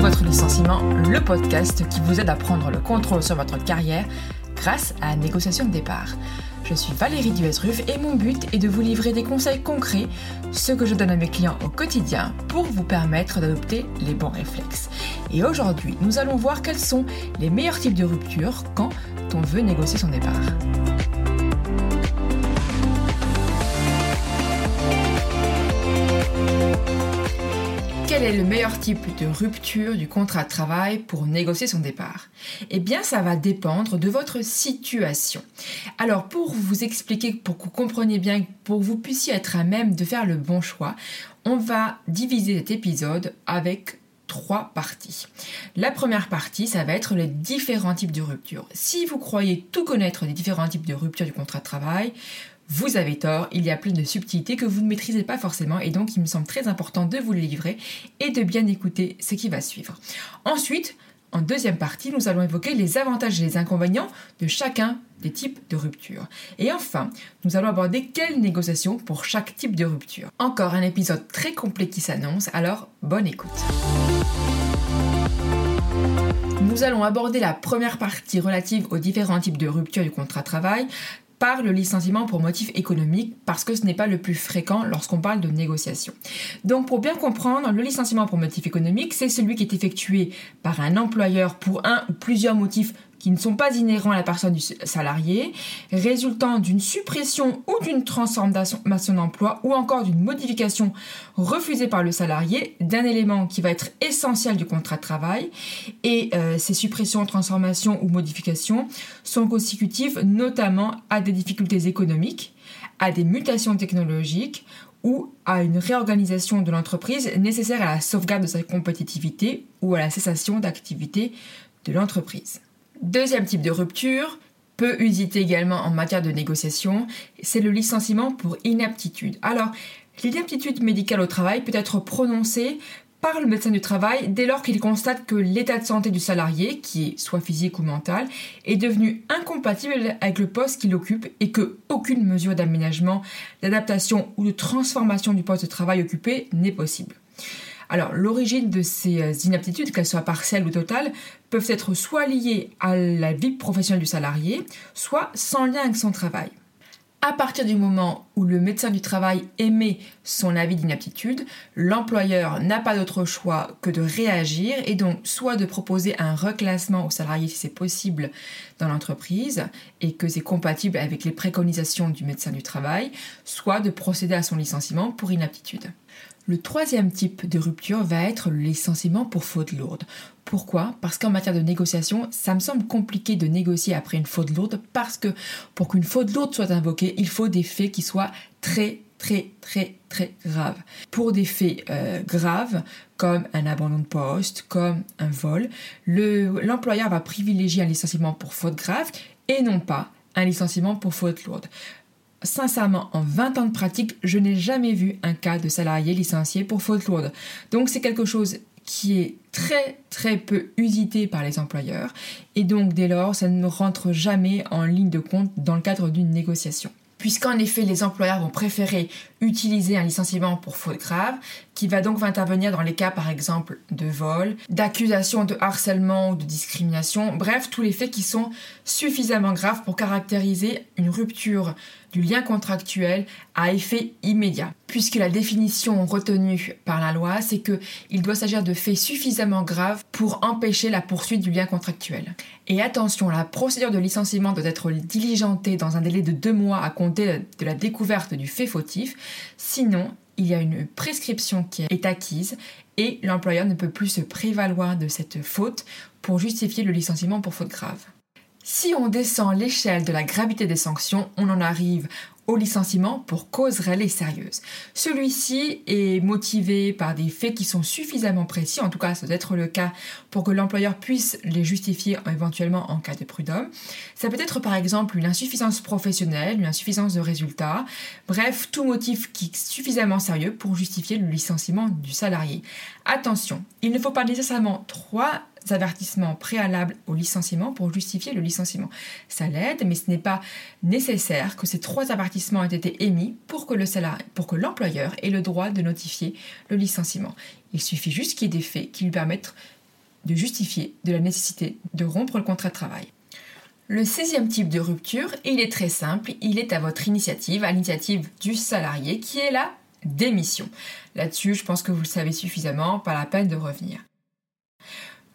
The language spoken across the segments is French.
Votre licenciement, le podcast qui vous aide à prendre le contrôle sur votre carrière grâce à la négociation de départ. Je suis Valérie Duesruf et mon but est de vous livrer des conseils concrets, ce que je donne à mes clients au quotidien pour vous permettre d'adopter les bons réflexes. Et aujourd'hui, nous allons voir quels sont les meilleurs types de ruptures quand on veut négocier son départ. Quel est le meilleur type de rupture du contrat de travail pour négocier son départ? Eh bien, ça va dépendre de votre situation. Alors, pour vous expliquer, pour que vous compreniez bien, pour que vous puissiez être à même de faire le bon choix, on va diviser cet épisode avec trois parties. La première partie, ça va être les différents types de ruptures. Si vous croyez tout connaître des différents types de ruptures du contrat de travail, vous avez tort, il y a plein de subtilités que vous ne maîtrisez pas forcément et donc il me semble très important de vous les livrer et de bien écouter ce qui va suivre. Ensuite, en deuxième partie, nous allons évoquer les avantages et les inconvénients de chacun des types de rupture. Et enfin, nous allons aborder quelles négociations pour chaque type de rupture. Encore un épisode très complet qui s'annonce, alors bonne écoute. Nous allons aborder la première partie relative aux différents types de rupture du contrat de travail, par le licenciement pour motif économique parce que ce n'est pas le plus fréquent lorsqu'on parle de négociation. Donc pour bien comprendre, le licenciement pour motif économique, c'est celui qui est effectué par un employeur pour un ou plusieurs motifs qui ne sont pas inhérents à la personne du salarié, résultant d'une suppression ou d'une transformation d'emploi ou encore d'une modification refusée par le salarié d'un élément qui va être essentiel du contrat de travail. Et euh, ces suppressions, transformations ou modifications sont consécutives notamment à des difficultés économiques, à des mutations technologiques ou à une réorganisation de l'entreprise nécessaire à la sauvegarde de sa compétitivité ou à la cessation d'activité de l'entreprise. Deuxième type de rupture, peu usité également en matière de négociation, c'est le licenciement pour inaptitude. Alors, l'inaptitude médicale au travail peut être prononcée par le médecin du travail dès lors qu'il constate que l'état de santé du salarié, qui est soit physique ou mental, est devenu incompatible avec le poste qu'il occupe et que aucune mesure d'aménagement, d'adaptation ou de transformation du poste de travail occupé n'est possible. Alors, l'origine de ces euh, inaptitudes, qu'elles soient partielles ou totales, peuvent être soit liées à la vie professionnelle du salarié, soit sans lien avec son travail. À partir du moment où le médecin du travail émet son avis d'inaptitude, l'employeur n'a pas d'autre choix que de réagir et donc soit de proposer un reclassement au salarié si c'est possible dans l'entreprise et que c'est compatible avec les préconisations du médecin du travail, soit de procéder à son licenciement pour inaptitude. Le troisième type de rupture va être le licenciement pour faute lourde. Pourquoi? Parce qu'en matière de négociation, ça me semble compliqué de négocier après une faute lourde parce que pour qu'une faute lourde soit invoquée, il faut des faits qui soient très très très très graves. Pour des faits euh, graves comme un abandon de poste, comme un vol, l'employeur va privilégier un licenciement pour faute grave et non pas un licenciement pour faute lourde sincèrement, en 20 ans de pratique, je n'ai jamais vu un cas de salarié licencié pour faute lourde. Donc c'est quelque chose qui est très très peu usité par les employeurs et donc dès lors ça ne rentre jamais en ligne de compte dans le cadre d'une négociation puisqu'en effet les employeurs vont préférer utiliser un licenciement pour faute grave, qui va donc intervenir dans les cas par exemple de vol, d'accusation de harcèlement ou de discrimination, bref tous les faits qui sont suffisamment graves pour caractériser une rupture du lien contractuel à effet immédiat. Puisque la définition retenue par la loi, c'est qu'il doit s'agir de faits suffisamment graves pour empêcher la poursuite du lien contractuel. Et attention, la procédure de licenciement doit être diligentée dans un délai de deux mois à compter de la découverte du fait fautif, sinon il y a une prescription qui est acquise et l'employeur ne peut plus se prévaloir de cette faute pour justifier le licenciement pour faute grave. Si on descend l'échelle de la gravité des sanctions, on en arrive au licenciement pour cause réelle et sérieuse. Celui-ci est motivé par des faits qui sont suffisamment précis, en tout cas ça doit être le cas pour que l'employeur puisse les justifier éventuellement en cas de prud'homme. Ça peut être par exemple une insuffisance professionnelle, une insuffisance de résultats, bref, tout motif qui est suffisamment sérieux pour justifier le licenciement du salarié. Attention, il ne faut pas nécessairement trois avertissements préalables au licenciement pour justifier le licenciement. Ça l'aide, mais ce n'est pas nécessaire que ces trois avertissements aient été émis pour que le pour que l'employeur ait le droit de notifier le licenciement. Il suffit juste qu'il y ait des faits qui lui permettent de justifier de la nécessité de rompre le contrat de travail. Le 16e type de rupture, il est très simple, il est à votre initiative, à l'initiative du salarié qui est la démission. Là-dessus, je pense que vous le savez suffisamment, pas la peine de revenir.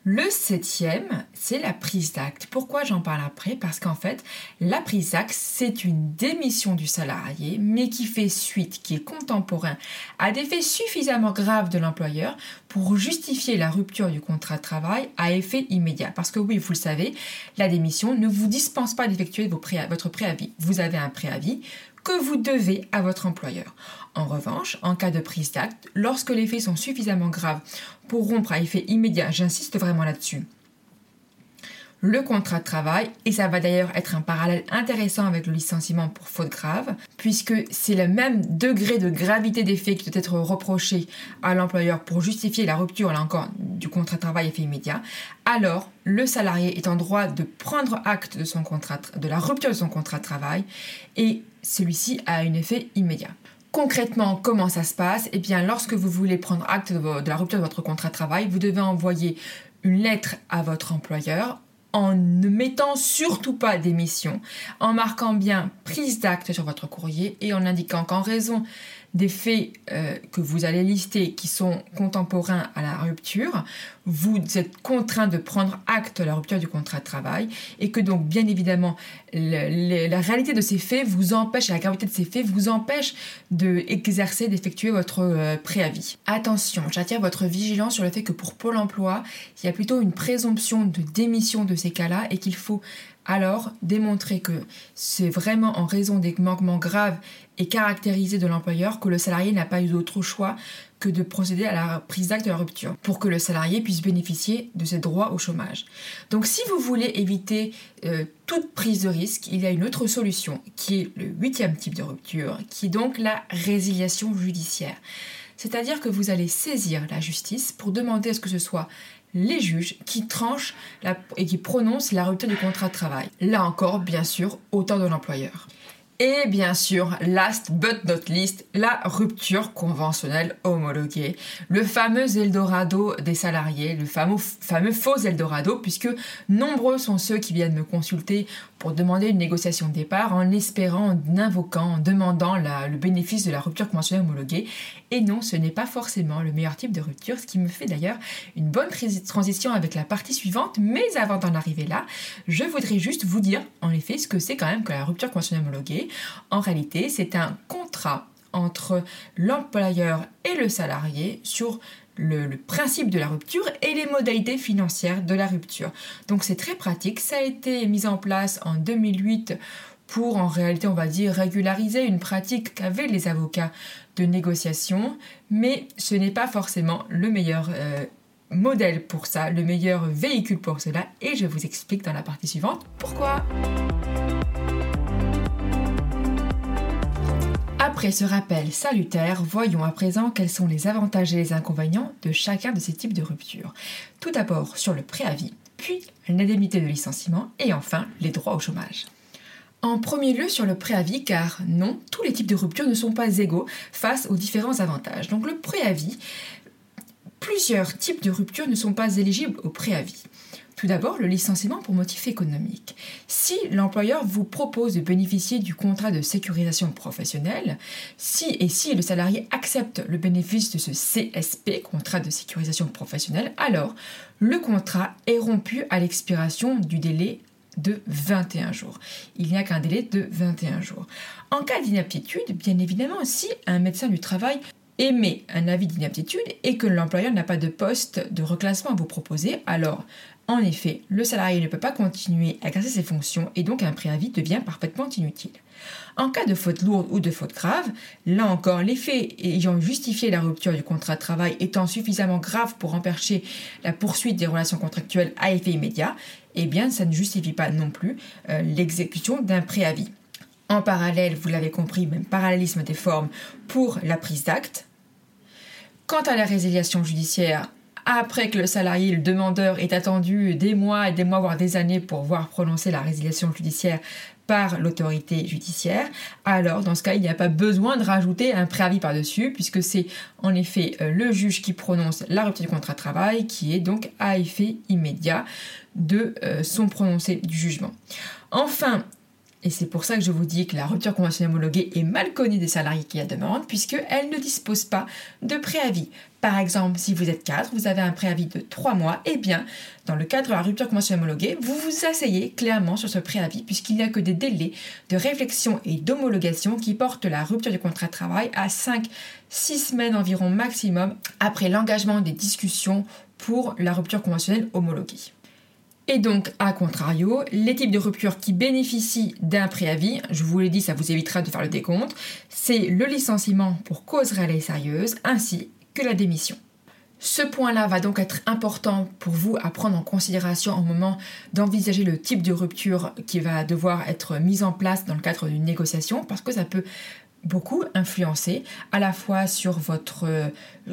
Le septième, c'est la prise d'acte. Pourquoi j'en parle après? Parce qu'en fait, la prise d'acte, c'est une démission du salarié, mais qui fait suite, qui est contemporain à des faits suffisamment graves de l'employeur pour justifier la rupture du contrat de travail à effet immédiat. Parce que oui, vous le savez, la démission ne vous dispense pas d'effectuer votre préavis. Vous avez un préavis que vous devez à votre employeur. En revanche, en cas de prise d'acte, lorsque les faits sont suffisamment graves pour rompre à effet immédiat, j'insiste vraiment là-dessus, le contrat de travail, et ça va d'ailleurs être un parallèle intéressant avec le licenciement pour faute grave, puisque c'est le même degré de gravité des faits qui doit être reproché à l'employeur pour justifier la rupture, là encore, du contrat de travail à effet immédiat, alors le salarié est en droit de prendre acte de, son contrat, de la rupture de son contrat de travail, et celui-ci a un effet immédiat. Concrètement, comment ça se passe? Eh bien, lorsque vous voulez prendre acte de, la rupture de votre contrat de travail, vous devez envoyer une lettre à votre employeur en ne mettant surtout pas d'émission, en marquant bien prise d'acte sur votre courrier et en indiquant qu'en raison des faits euh, que vous allez lister qui sont contemporains à la rupture, vous êtes contraint de prendre acte de la rupture du contrat de travail et que donc bien évidemment la réalité de ces faits vous empêche, la gravité de ces faits vous empêche d'exercer, d'effectuer votre euh, préavis. Attention, j'attire votre vigilance sur le fait que pour Pôle Emploi, il y a plutôt une présomption de démission de ces cas-là et qu'il faut alors démontrer que c'est vraiment en raison des manquements graves et caractérisés de l'employeur que le salarié n'a pas eu d'autre choix que de procéder à la prise d'acte de la rupture pour que le salarié puisse bénéficier de ses droits au chômage. Donc si vous voulez éviter euh, toute prise de risque, il y a une autre solution qui est le huitième type de rupture, qui est donc la résiliation judiciaire. C'est-à-dire que vous allez saisir la justice pour demander à ce que ce soit les juges qui tranchent et qui prononcent la rupture du contrat de travail. Là encore, bien sûr, autant de l'employeur. Et bien sûr, last but not least, la rupture conventionnelle homologuée, le fameux Eldorado des salariés, le fameux, fameux faux Eldorado, puisque nombreux sont ceux qui viennent me consulter pour demander une négociation de départ en espérant, en invoquant, en demandant le bénéfice de la rupture conventionnelle homologuée. Et non, ce n'est pas forcément le meilleur type de rupture, ce qui me fait d'ailleurs une bonne transition avec la partie suivante. Mais avant d'en arriver là, je voudrais juste vous dire en effet ce que c'est quand même que la rupture conventionnelle homologuée. En réalité, c'est un contrat entre l'employeur et le salarié sur le, principe de la rupture et les modalités financières de la rupture. Donc c'est très pratique, ça a été mis en place en 2008 pour en réalité on va dire régulariser une pratique qu'avaient les avocats de négociation, mais ce n'est pas forcément le meilleur euh, modèle pour ça, le meilleur véhicule pour cela, et je vous explique dans la partie suivante pourquoi. Après ce rappel salutaire, voyons à présent quels sont les avantages et les inconvénients de chacun de ces types de ruptures. Tout d'abord sur le préavis, puis l'indemnité de licenciement et enfin les droits au chômage. En premier lieu sur le préavis, car non, tous les types de ruptures ne sont pas égaux face aux différents avantages. Donc le préavis, plusieurs types de ruptures ne sont pas éligibles au préavis. Tout d'abord, le licenciement pour motif économique. Si l'employeur vous propose de bénéficier du contrat de sécurisation professionnelle, si et si le salarié accepte le bénéfice de ce CSP, contrat de sécurisation professionnelle, alors le contrat est rompu à l'expiration du délai de 21 jours. Il n'y a qu'un délai de 21 jours. En cas d'inaptitude, bien évidemment, si un médecin du travail émet un avis d'inaptitude et que l'employeur n'a pas de poste de reclassement à vous proposer, alors en effet, le salarié ne peut pas continuer à exercer ses fonctions et donc un préavis devient parfaitement inutile. En cas de faute lourde ou de faute grave, là encore, les faits ayant justifié la rupture du contrat de travail étant suffisamment graves pour empêcher la poursuite des relations contractuelles à effet immédiat, eh bien, ça ne justifie pas non plus euh, l'exécution d'un préavis. En parallèle, vous l'avez compris, même parallélisme des formes pour la prise d'acte. Quant à la résiliation judiciaire, après que le salarié, le demandeur, ait attendu des mois et des mois, voire des années pour voir prononcer la résiliation judiciaire par l'autorité judiciaire, alors dans ce cas, il n'y a pas besoin de rajouter un préavis par-dessus, puisque c'est en effet euh, le juge qui prononce la rupture du contrat de travail, qui est donc à effet immédiat de euh, son prononcé du jugement. Enfin, et c'est pour ça que je vous dis que la rupture conventionnelle homologuée est mal connue des salariés qui la demandent, puisqu'elle ne dispose pas de préavis. Par exemple, si vous êtes cadre, vous avez un préavis de 3 mois, et eh bien, dans le cadre de la rupture conventionnelle homologuée, vous vous asseyez clairement sur ce préavis, puisqu'il n'y a que des délais de réflexion et d'homologation qui portent la rupture du contrat de travail à 5-6 semaines environ maximum après l'engagement des discussions pour la rupture conventionnelle homologuée. Et donc, à contrario, les types de ruptures qui bénéficient d'un préavis, je vous l'ai dit, ça vous évitera de faire le décompte, c'est le licenciement pour cause réelle et sérieuse, ainsi que la démission. Ce point-là va donc être important pour vous à prendre en considération au moment d'envisager le type de rupture qui va devoir être mise en place dans le cadre d'une négociation parce que ça peut beaucoup influencer à la fois sur votre euh,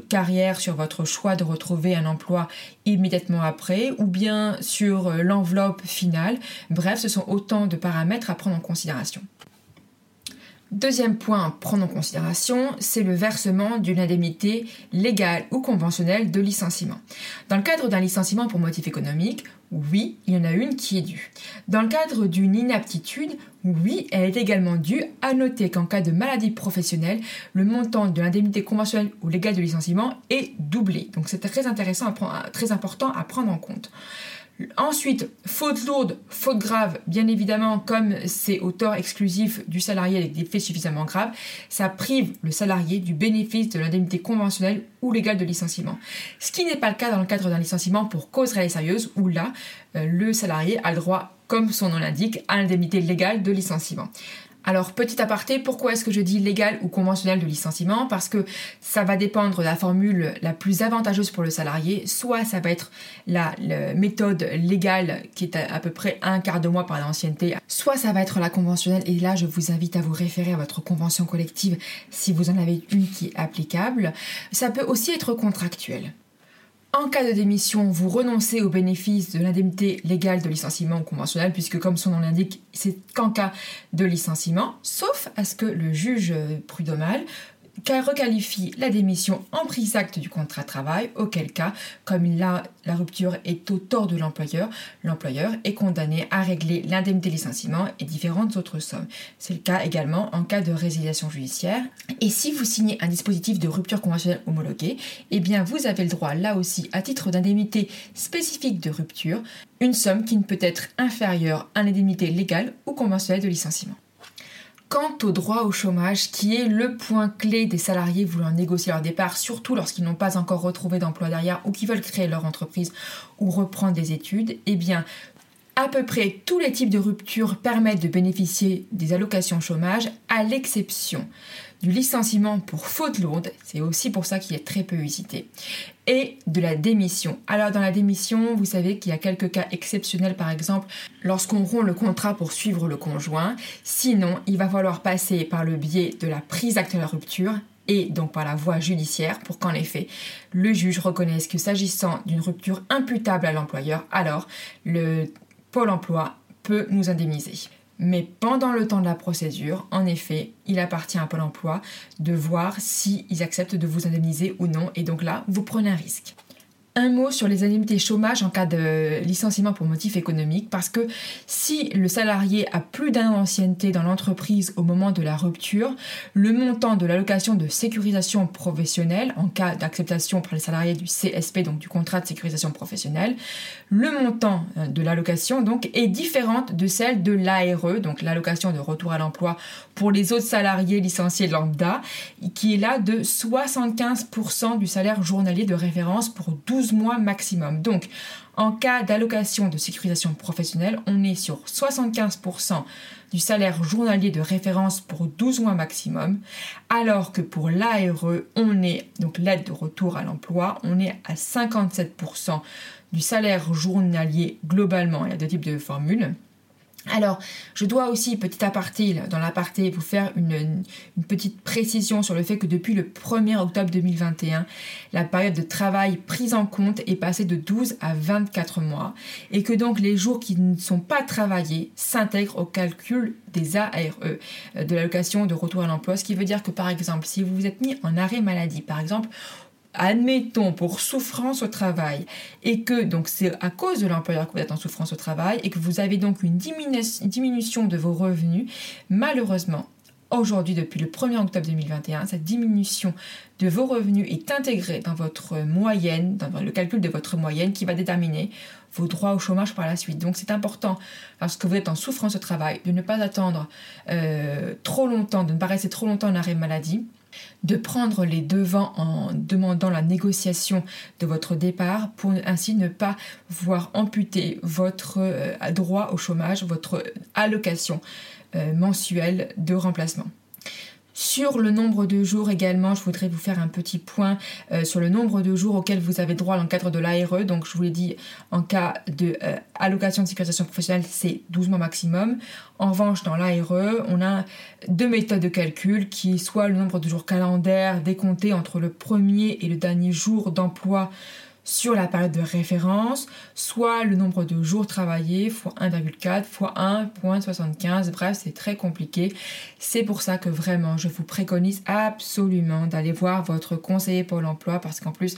carrière, sur votre choix de retrouver un emploi immédiatement après ou bien sur euh, l'enveloppe finale. Bref, ce sont autant de paramètres à prendre en considération. Deuxième point à prendre en considération, c'est le versement d'une indemnité légale ou conventionnelle de licenciement. Dans le cadre d'un licenciement pour motif économique, oui, il y en a une qui est due. Dans le cadre d'une inaptitude, oui, elle est également due. À noter qu'en cas de maladie professionnelle, le montant de l'indemnité conventionnelle ou légale de licenciement est doublé. Donc c'est très intéressant, très important à prendre en compte. Ensuite, faute lourde, faute grave, bien évidemment, comme c'est au tort exclusif du salarié avec des faits suffisamment graves, ça prive le salarié du bénéfice de l'indemnité conventionnelle ou légale de licenciement. Ce qui n'est pas le cas dans le cadre d'un licenciement pour cause réelle et sérieuse, où là, euh, le salarié a le droit, comme son nom l'indique, à l'indemnité légale de licenciement. Alors, petit aparté, pourquoi est-ce que je dis légal ou conventionnel de licenciement? Parce que ça va dépendre de la formule la plus avantageuse pour le salarié. Soit ça va être la, méthode légale qui est à, à, peu près un quart de mois par l'ancienneté, soit ça va être la conventionnelle. Et là, je vous invite à vous référer à votre convention collective si vous en avez une qui est applicable. Ça peut aussi être contractuel. En cas de démission, vous renoncez au bénéfice de l'indemnité légale de licenciement conventionnel, puisque comme son nom l'indique, c'est qu'en cas de licenciement, sauf à ce que le juge prud'homal requalifie la démission en prise acte du contrat de travail, auquel cas, comme la rupture est au tort de l'employeur, l'employeur est condamné à régler l'indemnité licenciement et différentes autres sommes. C'est le cas également en cas de résiliation judiciaire. Et si vous signez un dispositif de rupture conventionnelle homologué, eh bien vous avez le droit là aussi à titre d'indemnité spécifique de rupture, une somme qui ne peut être inférieure à l'indemnité légale ou conventionnelle de licenciement. Quant au droit au chômage, qui est le point clé des salariés voulant négocier leur départ, surtout lorsqu'ils n'ont pas encore retrouvé d'emploi derrière ou qui veulent créer leur entreprise ou reprendre des études, eh bien, à peu près tous les types de ruptures permettent de bénéficier des allocations chômage, à l'exception du licenciement pour faute lourde, c'est aussi pour ça qu'il est très peu usité, et de la démission. Alors dans la démission, vous savez qu'il y a quelques cas exceptionnels, par exemple lorsqu'on rompt le contrat pour suivre le conjoint, sinon il va falloir passer par le biais de la prise d'acte de la rupture et donc par la voie judiciaire pour qu'en effet le juge reconnaisse que s'agissant d'une rupture imputable à l'employeur, alors le Pôle emploi peut nous indemniser. Mais pendant le temps de la procédure, en effet, il appartient à Pôle emploi de voir s'ils acceptent de vous indemniser ou non. Et donc là, vous prenez un risque. Un mot sur les indemnités chômage en cas de licenciement pour motif économique, parce que si le salarié a plus d'un an d'ancienneté dans l'entreprise au moment de la rupture, le montant de l'allocation de sécurisation professionnelle, en cas d'acceptation par les salariés du CSP, donc du contrat de sécurisation professionnelle, le montant euh, de l'allocation donc est différente de celle de l'ARE, donc l'allocation de retour à l'emploi pour les autres salariés licenciés lambda, qui est là de 75% du salaire journalier de référence pour 12 mois maximum. Donc, en cas d'allocation de sécurisation professionnelle, on est sur 75% du salaire journalier de référence pour 12 mois maximum, alors que pour l'ARE, on est, donc l'aide de retour à l'emploi, on est à 57% du salaire journalier globalement. Il y a deux types de formules Alors, je dois aussi, petit aparté, dans l'aparté, vous faire une, petite précision sur le fait que depuis le 1er octobre 2021, la période de travail prise en compte est passée de 12 à 24 mois et que donc les jours qui ne sont pas travaillés s'intègrent au calcul des ARE, euh, de l'allocation de retour à l'emploi, ce qui veut dire que par exemple, si vous vous êtes mis en arrêt maladie, par exemple, admettons pour souffrance au travail et que donc c'est à cause de l'employeur que vous êtes en souffrance au travail et que vous avez donc une diminution de vos revenus, malheureusement, aujourd'hui depuis le 1er octobre 2021, cette diminution de vos revenus est intégrée dans votre moyenne, dans le calcul de votre moyenne qui va déterminer vos droits au chômage par la suite. Donc c'est important, lorsque vous êtes en souffrance au travail, de ne pas attendre euh, trop longtemps, de ne pas rester trop longtemps en arrêt maladie de prendre les devants en demandant la négociation de votre départ pour ainsi ne pas voir amputer votre euh, droit au chômage, votre allocation euh, mensuelle de remplacement. Sur le nombre de jours également, je voudrais vous faire un petit point euh, sur le nombre de jours auxquels vous avez droit dans le cadre de l'ARE. Donc je vous l'ai dit, en cas de euh, allocation de sécurisation professionnelle, c'est 12 mois maximum. En revanche, dans l'ARE, on a deux méthodes de calcul qui soit le nombre de jours calendaires décomptés entre le premier et le dernier jour d'emploi sur la période de référence, soit le nombre de jours travaillés fois 1,4 fois 1,75. Bref, c'est très compliqué. C'est pour ça que vraiment, je vous préconise absolument d'aller voir votre conseiller Pôle emploi parce qu'en plus,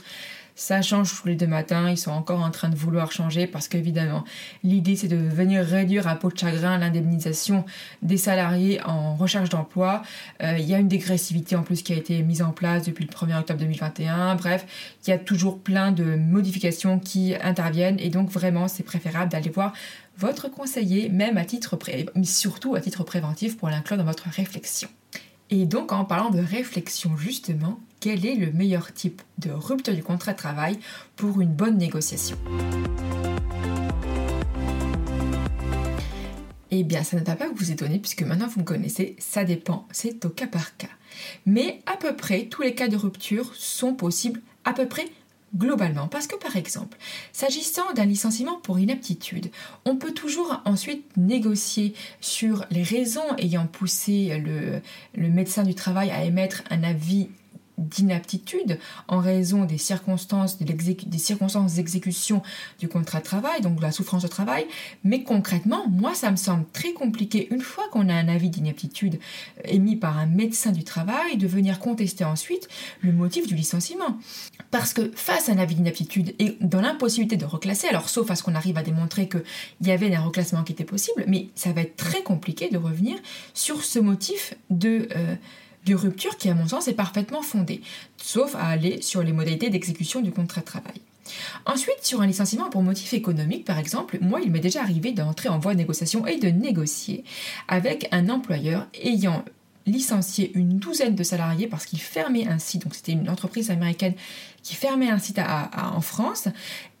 ça change tous les deux matins, ils sont encore en train de vouloir changer parce qu'évidemment, l'idée c'est de venir réduire à peau de chagrin l'indemnisation des salariés en recherche d'emploi. Euh, il y a une dégressivité en plus qui a été mise en place depuis le 1er octobre 2021. Bref, il y a toujours plein de modifications qui interviennent et donc vraiment c'est préférable d'aller voir votre conseiller, même à titre pré surtout à titre préventif pour l'inclure dans votre réflexion. Et donc en parlant de réflexion justement, quel est le meilleur type de rupture du contrat de travail pour une bonne négociation. Eh bien, ça ne va pas vous étonner puisque maintenant vous me connaissez, ça dépend, c'est au cas par cas. Mais à peu près tous les cas de rupture sont possibles à peu près globalement. Parce que par exemple, s'agissant d'un licenciement pour inaptitude, on peut toujours ensuite négocier sur les raisons ayant poussé le, le médecin du travail à émettre un avis d'inaptitude en raison des circonstances des circonstances d'exécution du contrat de travail, donc de la souffrance au travail. Mais concrètement, moi, ça me semble très compliqué, une fois qu'on a un avis d'inaptitude émis par un médecin du travail, de venir contester ensuite le motif du licenciement. Parce que face à un avis d'inaptitude et dans l'impossibilité de reclasser, alors sauf à ce qu'on arrive à démontrer qu'il y avait un reclassement qui était possible, mais ça va être très compliqué de revenir sur ce motif de... Euh, de rupture qui, à mon sens, est parfaitement fondée, sauf à aller sur les modalités d'exécution du contrat de travail. Ensuite, sur un licenciement pour motif économique, par exemple, moi, il m'est déjà arrivé d'entrer en voie de négociation et de négocier avec un employeur ayant licencié une douzaine de salariés parce qu'il fermait un site. Donc c'était une entreprise américaine qui fermait un site en France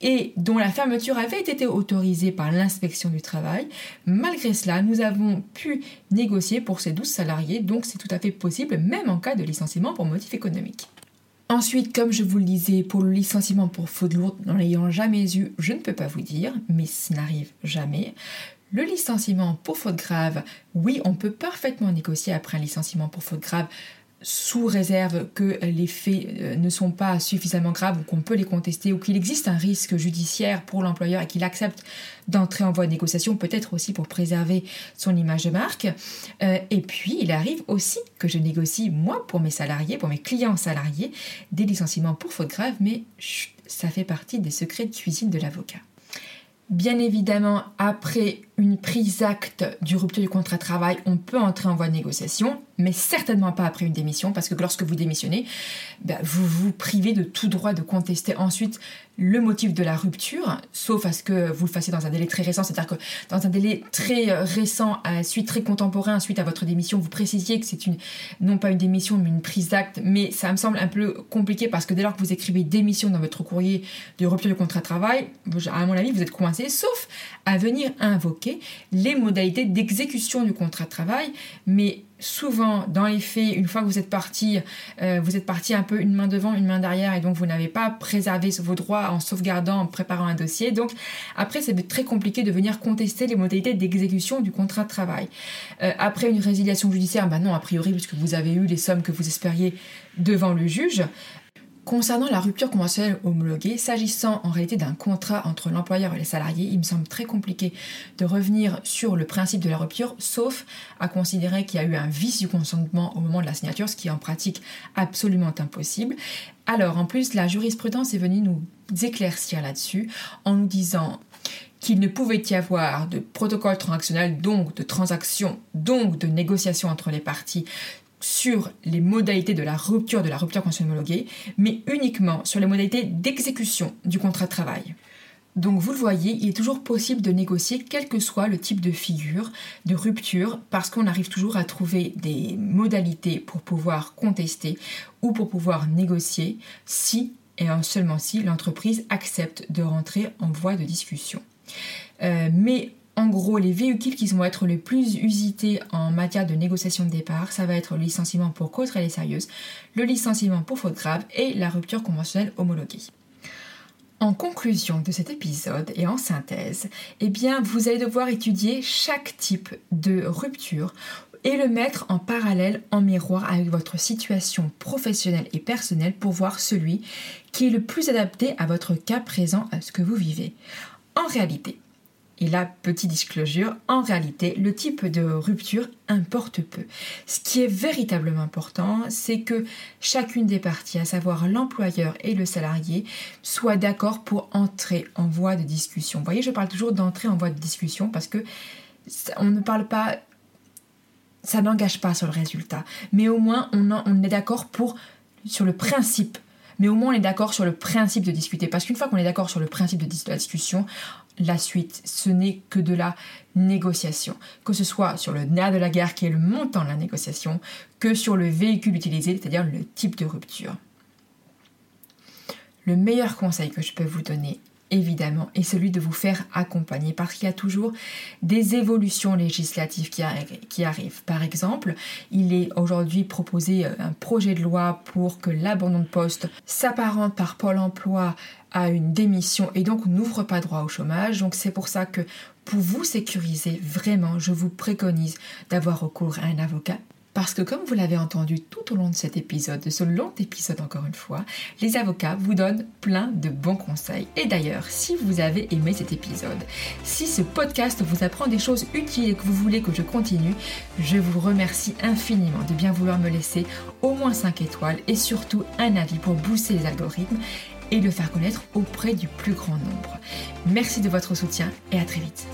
et dont la fermeture avait été autorisée par l'inspection du travail. Malgré cela, nous avons pu négocier pour ces 12 salariés, donc c'est tout à fait possible même en cas de licenciement pour motif économique. Ensuite, comme je vous le disais, pour le licenciement pour faute lourde, n'en ayant jamais eu, je ne peux pas vous dire, mais ça n'arrive jamais. Le licenciement pour faute grave, oui, on peut parfaitement négocier après un licenciement pour faute grave sous réserve que les faits euh, ne sont pas suffisamment graves ou qu'on peut les contester ou qu'il existe un risque judiciaire pour l'employeur et qu'il accepte d'entrer en voie de négociation, peut-être aussi pour préserver son image de marque. Euh, et puis, il arrive aussi que je négocie, moi, pour mes salariés, pour mes clients salariés, des licenciements pour faute grave, mais ça fait partie des secrets de cuisine de l'avocat. Bien évidemment, après une prise d'acte du rupture du contrat de travail, on peut entrer en voie de négociation, mais certainement pas après une démission, parce que lorsque vous démissionnez, ben, vous vous privez de tout droit de contester ensuite le motif de la rupture, sauf à ce que vous le fassiez dans un délai très récent, c'est-à-dire que dans un délai très euh, récent, suite très contemporain, suite à votre démission, vous précisiez que c'est une non pas une démission, mais une prise d'acte, mais ça me semble un peu compliqué parce que dès lors que vous écrivez démission dans votre courrier de rupture du contrat de travail, à mon avis, vous êtes coincé, sauf à venir invoquer les modalités d'exécution du contrat de travail, mais souvent, dans les faits, une fois que vous êtes parti, euh, vous êtes parti un peu une main devant, une main derrière, et donc vous n'avez pas préservé vos droits en sauvegardant, en préparant un dossier. Donc après, c'est très compliqué de venir contester les modalités d'exécution du contrat de travail. Euh, après une résiliation judiciaire, bah non, a priori, puisque vous avez eu les sommes que vous espériez devant le juge, Concernant la rupture conventionnelle homologuée, s'agissant en réalité d'un contrat entre l'employeur et les salariés, il me semble très compliqué de revenir sur le principe de la rupture, sauf à considérer qu'il y a eu un vice du consentement au moment de la signature, ce qui est en pratique absolument impossible. Alors, en plus, la jurisprudence est venue nous éclaircir là-dessus en nous disant qu'il ne pouvait y avoir de protocole transactionnel, donc de transaction, donc de négociation entre les parties sur les modalités de la rupture de la rupture conventionnelle mais uniquement sur les modalités d'exécution du contrat de travail. Donc vous le voyez, il est toujours possible de négocier quel que soit le type de figure de rupture parce qu'on arrive toujours à trouver des modalités pour pouvoir contester ou pour pouvoir négocier si et seulement si l'entreprise accepte de rentrer en voie de discussion. Euh, mais en gros, les véhicules qui vont être les plus usités en matière de négociation de départ, ça va être le licenciement pour cause réelle et sérieuse, le licenciement pour faute grave et la rupture conventionnelle homologuée. En conclusion de cet épisode et en synthèse, eh bien, vous allez devoir étudier chaque type de rupture et le mettre en parallèle, en miroir avec votre situation professionnelle et personnelle pour voir celui qui est le plus adapté à votre cas présent, à ce que vous vivez. En réalité, et là, petit disclosure, en réalité, le type de rupture importe peu. Ce qui est véritablement important, c'est que chacune des parties, à savoir l'employeur et le salarié, soient d'accord pour entrer en voie de discussion. Vous voyez, je parle toujours d'entrer en voie de discussion parce que on ne parle pas ça n'engage pas sur le résultat. Mais au moins, on, on est d'accord pour sur le principe mais au moins on est d'accord sur le principe de discuter. Parce qu'une fois qu'on est d'accord sur le principe de, la discussion, la suite, ce n'est que de la négociation. Que ce soit sur le nerf de la guerre qui est le montant de la négociation, que sur le véhicule utilisé, c'est-à-dire le type de rupture. Le meilleur conseil que je peux vous donner évidemment, est celui de vous faire accompagner parce qu'il y a toujours des évolutions législatives qui, qui arrivent. Par exemple, il est aujourd'hui proposé euh, un projet de loi pour que l'abandon de poste s'apparente par Pôle emploi à une démission et donc n'ouvre pas droit au chômage. Donc c'est pour ça que pour vous sécuriser vraiment, je vous préconise d'avoir recours à un avocat parce que comme vous l'avez entendu tout au long de cet épisode, de ce long épisode encore une fois, les avocats vous donnent plein de bons conseils. Et d'ailleurs, si vous avez aimé cet épisode, si ce podcast vous apprend des choses utiles et que vous voulez que je continue, je vous remercie infiniment de bien vouloir me laisser au moins 5 étoiles et surtout un avis pour booster les algorithmes et le faire connaître auprès du plus grand nombre. Merci de votre soutien et à très vite.